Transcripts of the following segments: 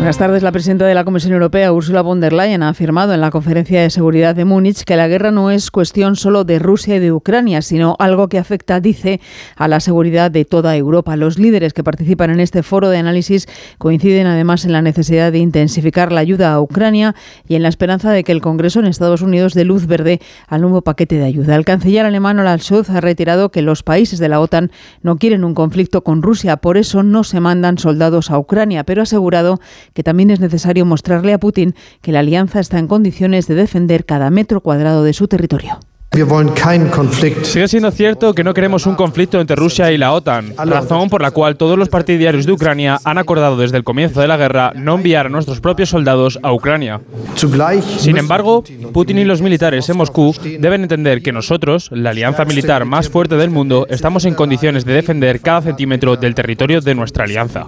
Buenas tardes. La presidenta de la Comisión Europea, Ursula von der Leyen, ha afirmado en la Conferencia de Seguridad de Múnich que la guerra no es cuestión solo de Rusia y de Ucrania, sino algo que afecta, dice, a la seguridad de toda Europa. Los líderes que participan en este foro de análisis coinciden además en la necesidad de intensificar la ayuda a Ucrania y en la esperanza de que el Congreso en Estados Unidos dé luz verde al nuevo paquete de ayuda. El canciller alemán Olaf Scholz ha retirado que los países de la OTAN no quieren un conflicto con Rusia, por eso no se mandan soldados a Ucrania, pero ha asegurado que también es necesario mostrarle a Putin que la alianza está en condiciones de defender cada metro cuadrado de su territorio. Sigue siendo cierto que no queremos un conflicto entre Rusia y la OTAN, razón por la cual todos los partidarios de Ucrania han acordado desde el comienzo de la guerra no enviar a nuestros propios soldados a Ucrania. Sin embargo, Putin y los militares en Moscú deben entender que nosotros, la alianza militar más fuerte del mundo, estamos en condiciones de defender cada centímetro del territorio de nuestra alianza.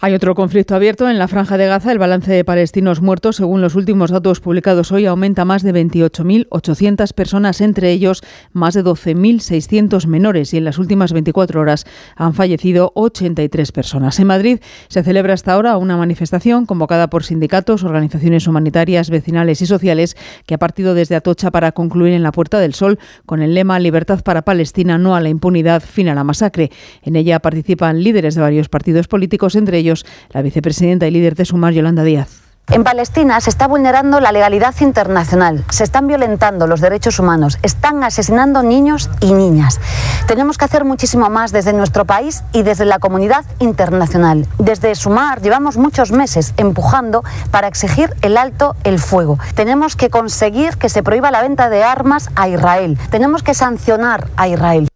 Hay otro conflicto abierto en la franja de Gaza. El balance de palestinos muertos, según los últimos datos publicados hoy, aumenta más de 28.800 personas, entre ellos más de 12.600 menores. Y en las últimas 24 horas han fallecido 83 personas. En Madrid se celebra hasta ahora una manifestación convocada por sindicatos, organizaciones humanitarias, vecinales y sociales que ha partido desde Atocha para concluir en la Puerta del Sol con el lema Libertad para Palestina, no a la impunidad, fin a la masacre. En ella participan líderes de varios partidos políticos, entre ellos la vicepresidenta y líder de Sumar, Yolanda Díaz. En Palestina se está vulnerando la legalidad internacional, se están violentando los derechos humanos, están asesinando niños y niñas. Tenemos que hacer muchísimo más desde nuestro país y desde la comunidad internacional. Desde Sumar llevamos muchos meses empujando para exigir el alto el fuego. Tenemos que conseguir que se prohíba la venta de armas a Israel. Tenemos que sancionar a Israel.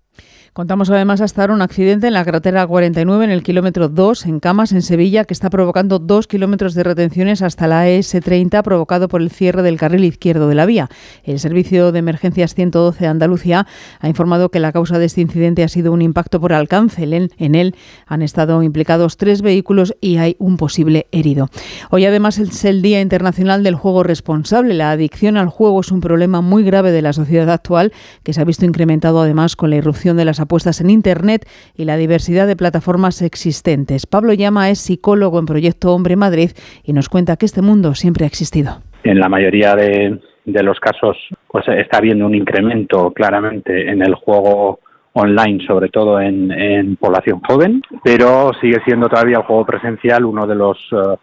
Contamos además hasta ahora un accidente en la carretera 49 en el kilómetro 2 en Camas, en Sevilla, que está provocando dos kilómetros de retenciones hasta la ES30 provocado por el cierre del carril izquierdo de la vía. El Servicio de Emergencias 112 de Andalucía ha informado que la causa de este incidente ha sido un impacto por alcance. En él han estado implicados tres vehículos y hay un posible herido. Hoy además es el Día Internacional del Juego Responsable. La adicción al juego es un problema muy grave de la sociedad actual que se ha visto incrementado además con la irrupción de las puestas en Internet y la diversidad de plataformas existentes. Pablo Llama es psicólogo en Proyecto Hombre Madrid y nos cuenta que este mundo siempre ha existido. En la mayoría de, los casos pues está habiendo un incremento claramente en el juego online, sobre todo en, población joven, pero sigue siendo todavía el juego presencial uno de los eh,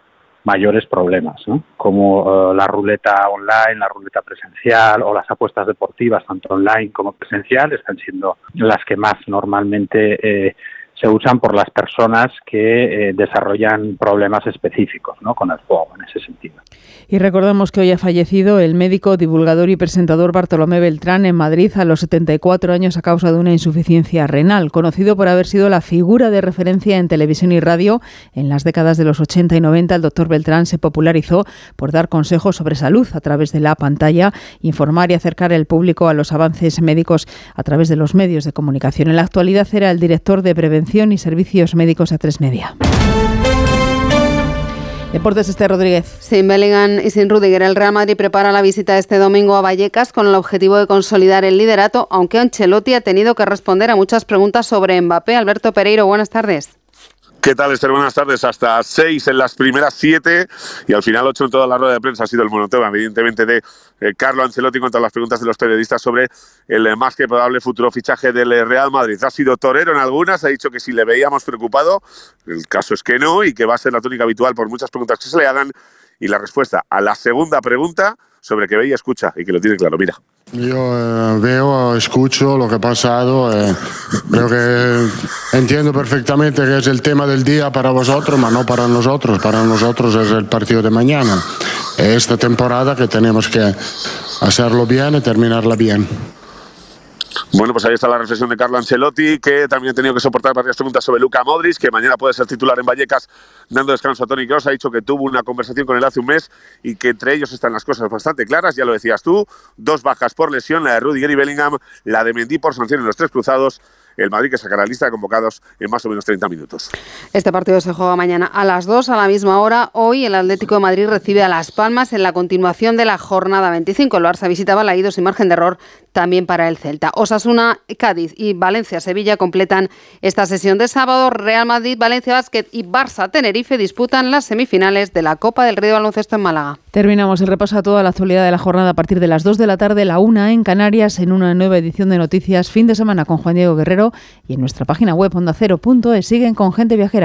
mayores problemas, ¿no? como eh, la ruleta online, la ruleta presencial o las apuestas deportivas, tanto online como presencial, están siendo las que más normalmente eh, se usan por las personas que eh, desarrollan problemas específicos ¿no? con el juego en ese sentido. Y recordamos que hoy ha fallecido el médico, divulgador y presentador Bartolomé Beltrán en Madrid a los 74 años a causa de una insuficiencia renal, conocido por haber sido la figura de referencia en televisión y radio en las décadas de los 80 y 90. El doctor Beltrán se popularizó por dar consejos sobre salud a través de la pantalla, informar y acercar al público a los avances médicos a través de los medios de comunicación. En la actualidad era el director de prevención y servicios médicos a tres media. Deportes Este Rodríguez. Sin Bellingham y sin Rudiger, el Real Madrid prepara la visita este domingo a Vallecas con el objetivo de consolidar el liderato, aunque Ancelotti ha tenido que responder a muchas preguntas sobre Mbappé. Alberto Pereiro, buenas tardes. ¿Qué tal, Esther? Buenas tardes. Hasta seis en las primeras siete y al final ocho en toda la rueda de prensa ha sido el monotema, evidentemente, de eh, Carlo Ancelotti contra las preguntas de los periodistas sobre el eh, más que probable futuro fichaje del eh, Real Madrid. Ha sido torero en algunas, ha dicho que si le veíamos preocupado, el caso es que no y que va a ser la tónica habitual por muchas preguntas que se le hagan. Y la respuesta a la segunda pregunta sobre que ve y escucha y que lo tiene claro. Mira. Yo eh, veo, escucho lo que ha pasado. Eh, creo que entiendo perfectamente que es el tema del día para vosotros, pero no para nosotros. Para nosotros es el partido de mañana. Esta temporada que tenemos que hacerlo bien y terminarla bien. Bueno, pues ahí está la reflexión de Carlo Ancelotti, que también ha tenido que soportar varias preguntas sobre Luca Modric, que mañana puede ser titular en Vallecas dando descanso a Tony Kroos, ha dicho que tuvo una conversación con él hace un mes y que entre ellos están las cosas bastante claras, ya lo decías tú, dos bajas por lesión, la de Rudiger y Bellingham, la de Mendy por sanción en los tres cruzados, el Madrid que sacará la lista de convocados en más o menos 30 minutos. Este partido se juega mañana a las 2 a la misma hora. Hoy el Atlético de Madrid recibe a Las Palmas en la continuación de la jornada 25. El Barça visitaba la sin margen de error también para el Celta. Osasuna, Cádiz y Valencia, Sevilla completan esta sesión de sábado. Real Madrid, Valencia Basket y Barça Tenerife disputan las semifinales de la Copa del Rey de Baloncesto en Málaga. Terminamos el repaso a toda la actualidad de la jornada a partir de las 2 de la tarde, la 1 en Canarias, en una nueva edición de Noticias Fin de Semana con Juan Diego Guerrero y en nuestra página web ondacero.es siguen con gente viajera.